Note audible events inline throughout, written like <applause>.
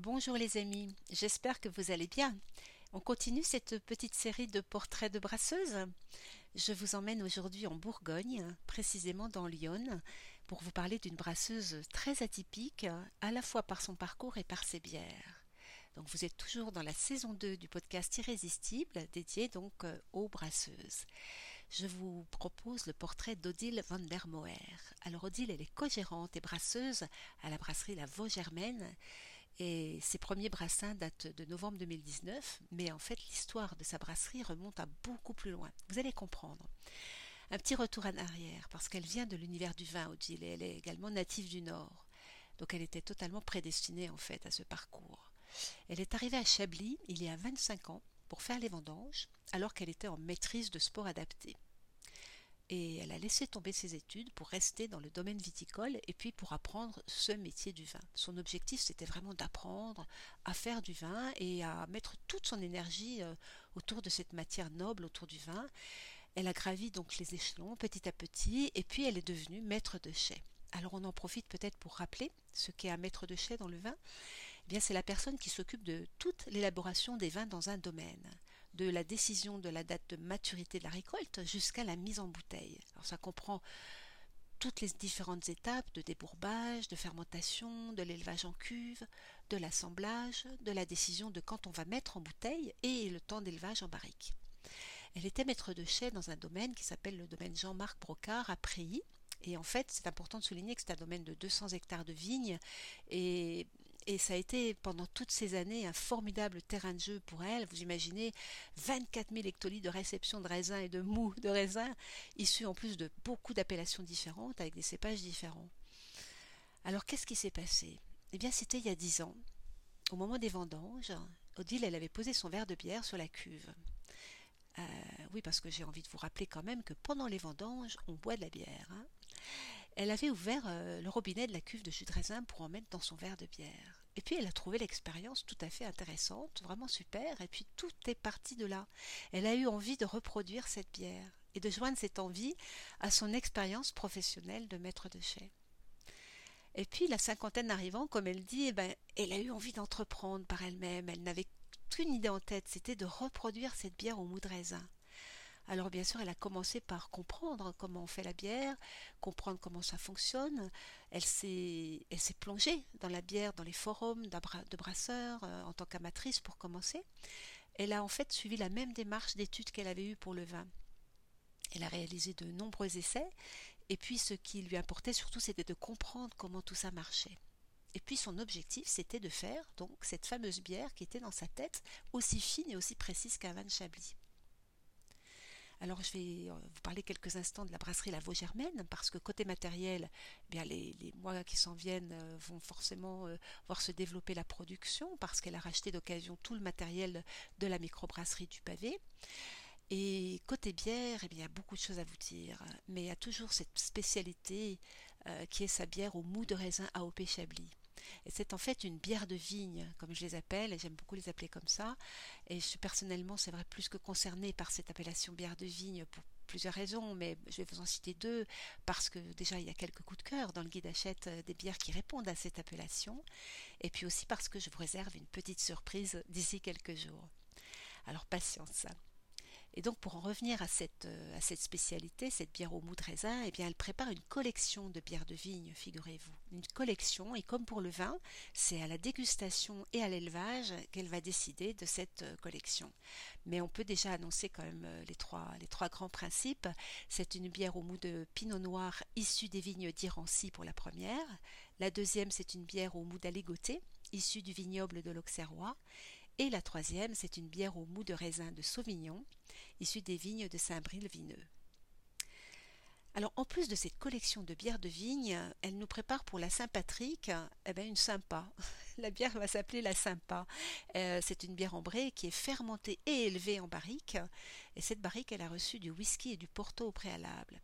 Bonjour les amis, j'espère que vous allez bien. On continue cette petite série de portraits de brasseuses. Je vous emmène aujourd'hui en Bourgogne, précisément dans Lyon, pour vous parler d'une brasseuse très atypique, à la fois par son parcours et par ses bières. Donc vous êtes toujours dans la saison 2 du podcast Irrésistible, dédié donc euh, aux brasseuses. Je vous propose le portrait d'Odile van der Moer. Alors Odile, elle est co-gérante et brasseuse à la brasserie La Vaux-Germaine et ses premiers brassins datent de novembre 2019, mais en fait l'histoire de sa brasserie remonte à beaucoup plus loin. Vous allez comprendre. Un petit retour en arrière, parce qu'elle vient de l'univers du vin, Odile, et elle est également native du Nord. Donc elle était totalement prédestinée en fait à ce parcours. Elle est arrivée à Chablis il y a 25 ans pour faire les vendanges, alors qu'elle était en maîtrise de sport adapté et elle a laissé tomber ses études pour rester dans le domaine viticole et puis pour apprendre ce métier du vin. Son objectif, c'était vraiment d'apprendre à faire du vin et à mettre toute son énergie euh, autour de cette matière noble, autour du vin. Elle a gravi donc les échelons petit à petit et puis elle est devenue maître de chai. Alors on en profite peut-être pour rappeler ce qu'est un maître de chai dans le vin. Eh bien c'est la personne qui s'occupe de toute l'élaboration des vins dans un domaine de la décision de la date de maturité de la récolte jusqu'à la mise en bouteille. Alors ça comprend toutes les différentes étapes de débourbage, de fermentation, de l'élevage en cuve, de l'assemblage, de la décision de quand on va mettre en bouteille et le temps d'élevage en barrique. Elle était maître de chai dans un domaine qui s'appelle le domaine Jean-Marc Brocard à Préilly. Et en fait, c'est important de souligner que c'est un domaine de 200 hectares de vignes et et ça a été pendant toutes ces années un formidable terrain de jeu pour elle. Vous imaginez 24 000 hectolitres de réception de raisins et de mou de raisins, issus en plus de beaucoup d'appellations différentes avec des cépages différents. Alors qu'est-ce qui s'est passé? Eh bien c'était il y a dix ans. Au moment des vendanges, Odile, elle avait posé son verre de bière sur la cuve. Euh, oui, parce que j'ai envie de vous rappeler quand même que pendant les vendanges, on boit de la bière. Hein. Elle avait ouvert euh, le robinet de la cuve de jus de raisin pour en mettre dans son verre de bière. Et puis elle a trouvé l'expérience tout à fait intéressante, vraiment super, et puis tout est parti de là. Elle a eu envie de reproduire cette bière et de joindre cette envie à son expérience professionnelle de maître de chai. Et puis la cinquantaine arrivant, comme elle dit, eh ben, elle a eu envie d'entreprendre par elle-même. Elle n'avait qu'une idée en tête, c'était de reproduire cette bière au mou de raisin. Alors bien sûr, elle a commencé par comprendre comment on fait la bière, comprendre comment ça fonctionne. Elle s'est, plongée dans la bière, dans les forums de brasseurs euh, en tant qu'amatrice pour commencer. Elle a en fait suivi la même démarche d'études qu'elle avait eue pour le vin. Elle a réalisé de nombreux essais, et puis ce qui lui importait surtout, c'était de comprendre comment tout ça marchait. Et puis son objectif, c'était de faire donc cette fameuse bière qui était dans sa tête, aussi fine et aussi précise qu'un vin de Chablis. Alors je vais euh, vous parler quelques instants de la brasserie La Vaux-Germaine, parce que côté matériel, eh les, mois qui s'en viennent euh, vont forcément euh, voir se développer la production, parce qu'elle a racheté d'occasion tout le matériel de la microbrasserie du pavé. Et côté bière, eh il y a beaucoup de choses à vous dire, mais il y a toujours cette spécialité qui est sa bière au mou de raisin AOP Chablis. C'est en fait une bière de vigne, comme je les appelle, et j'aime beaucoup les appeler comme ça. Et je suis personnellement, c'est vrai, plus que concernée par cette appellation bière de vigne pour plusieurs raisons, mais je vais vous en citer deux, parce que déjà il y a quelques coups de cœur dans le guide achète euh, des bières qui répondent à cette appellation, et puis aussi parce que je vous réserve une petite surprise d'ici quelques jours. Alors patience. Et donc pour en revenir à cette, euh, spécialité, cette bière au mou de raisin, eh bien elle prépare une collection de bières de vigne, figurez-vous. Une collection, et comme pour le vin, c'est à la dégustation et à l'élevage qu'elle va décider de cette euh, collection. Mais on peut déjà annoncer quand même euh, les trois, les trois grands principes. C'est une bière au mou de pinot noir issue des vignes d'Irancy pour la première. La deuxième, c'est une bière au mou d'aligoté issue du vignoble de l'Auxerrois. Et la troisième, c'est une bière au mou de raisin de Sauvignon, issue des vignes de Saint-Bril-Vineux. Alors, en plus de cette collection de bières de vigne, elle nous prépare pour la Saint-Patrick eh ben, une sympa. <laughs> La bière va s'appeler la sympa. Euh, c'est une bière ambrée qui est fermentée et élevée en barrique. Et cette barrique, elle a reçu du whisky et du porto au préalable.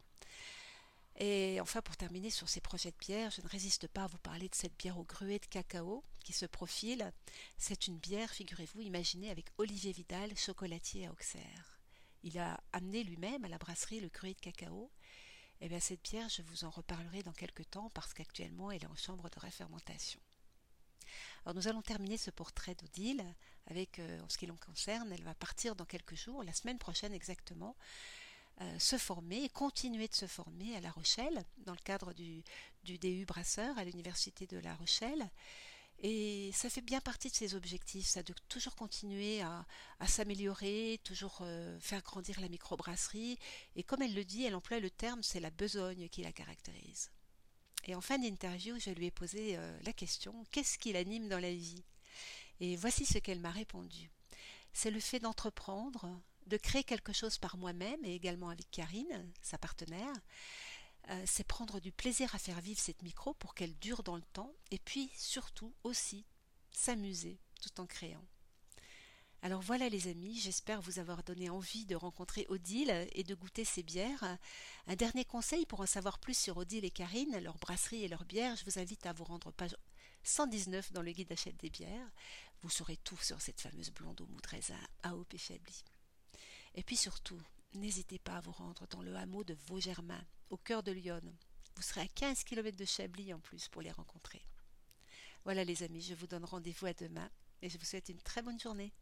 Et enfin, pour terminer sur ces projets de bière, je ne résiste pas à vous parler de cette bière au gruet de cacao qui se profile. C'est une bière, figurez-vous, imaginée avec Olivier Vidal, chocolatier à Auxerre. Il a amené lui-même à la brasserie le gruet de cacao. Et eh bien cette bière, je vous en reparlerai dans quelques temps parce qu'actuellement elle est en chambre de réfermentation. Alors nous allons terminer ce portrait d'Odile avec, euh, en ce qui l'on concerne, elle va partir dans quelques jours, la semaine prochaine exactement, euh, se former et continuer de se former à La Rochelle, dans le cadre du, du DU Brasseur à l'Université de La Rochelle. Et ça fait bien partie de ses objectifs, ça, de toujours continuer à, s'améliorer, toujours euh, faire grandir la microbrasserie. Et comme elle le dit, elle emploie le terme, c'est la besogne qui la caractérise. Et en fin d'interview, je lui ai posé euh, la question qu'est-ce qui l'anime dans la vie? Et voici ce qu'elle m'a répondu c'est le fait d'entreprendre, de créer quelque chose par moi-même et également avec Karine, sa partenaire, euh, c'est prendre du plaisir à faire vivre cette micro pour qu'elle dure dans le temps et puis surtout aussi s'amuser tout en créant. Alors voilà les amis, j'espère vous avoir donné envie de rencontrer Odile et de goûter ses bières. Un dernier conseil pour en savoir plus sur Odile et Karine, leur brasserie et leurs bières, je vous invite à vous rendre page 119 dans le guide d'achète des bières. Vous saurez tout sur cette fameuse blonde au mou de raisin à Haut Chablis. Et puis surtout, n'hésitez pas à vous rendre dans le hameau de Vaugermain, au cœur de Lyon. Vous serez à 15 km de Chablis en plus pour les rencontrer. Voilà les amis, je vous donne rendez-vous à demain et je vous souhaite une très bonne journée.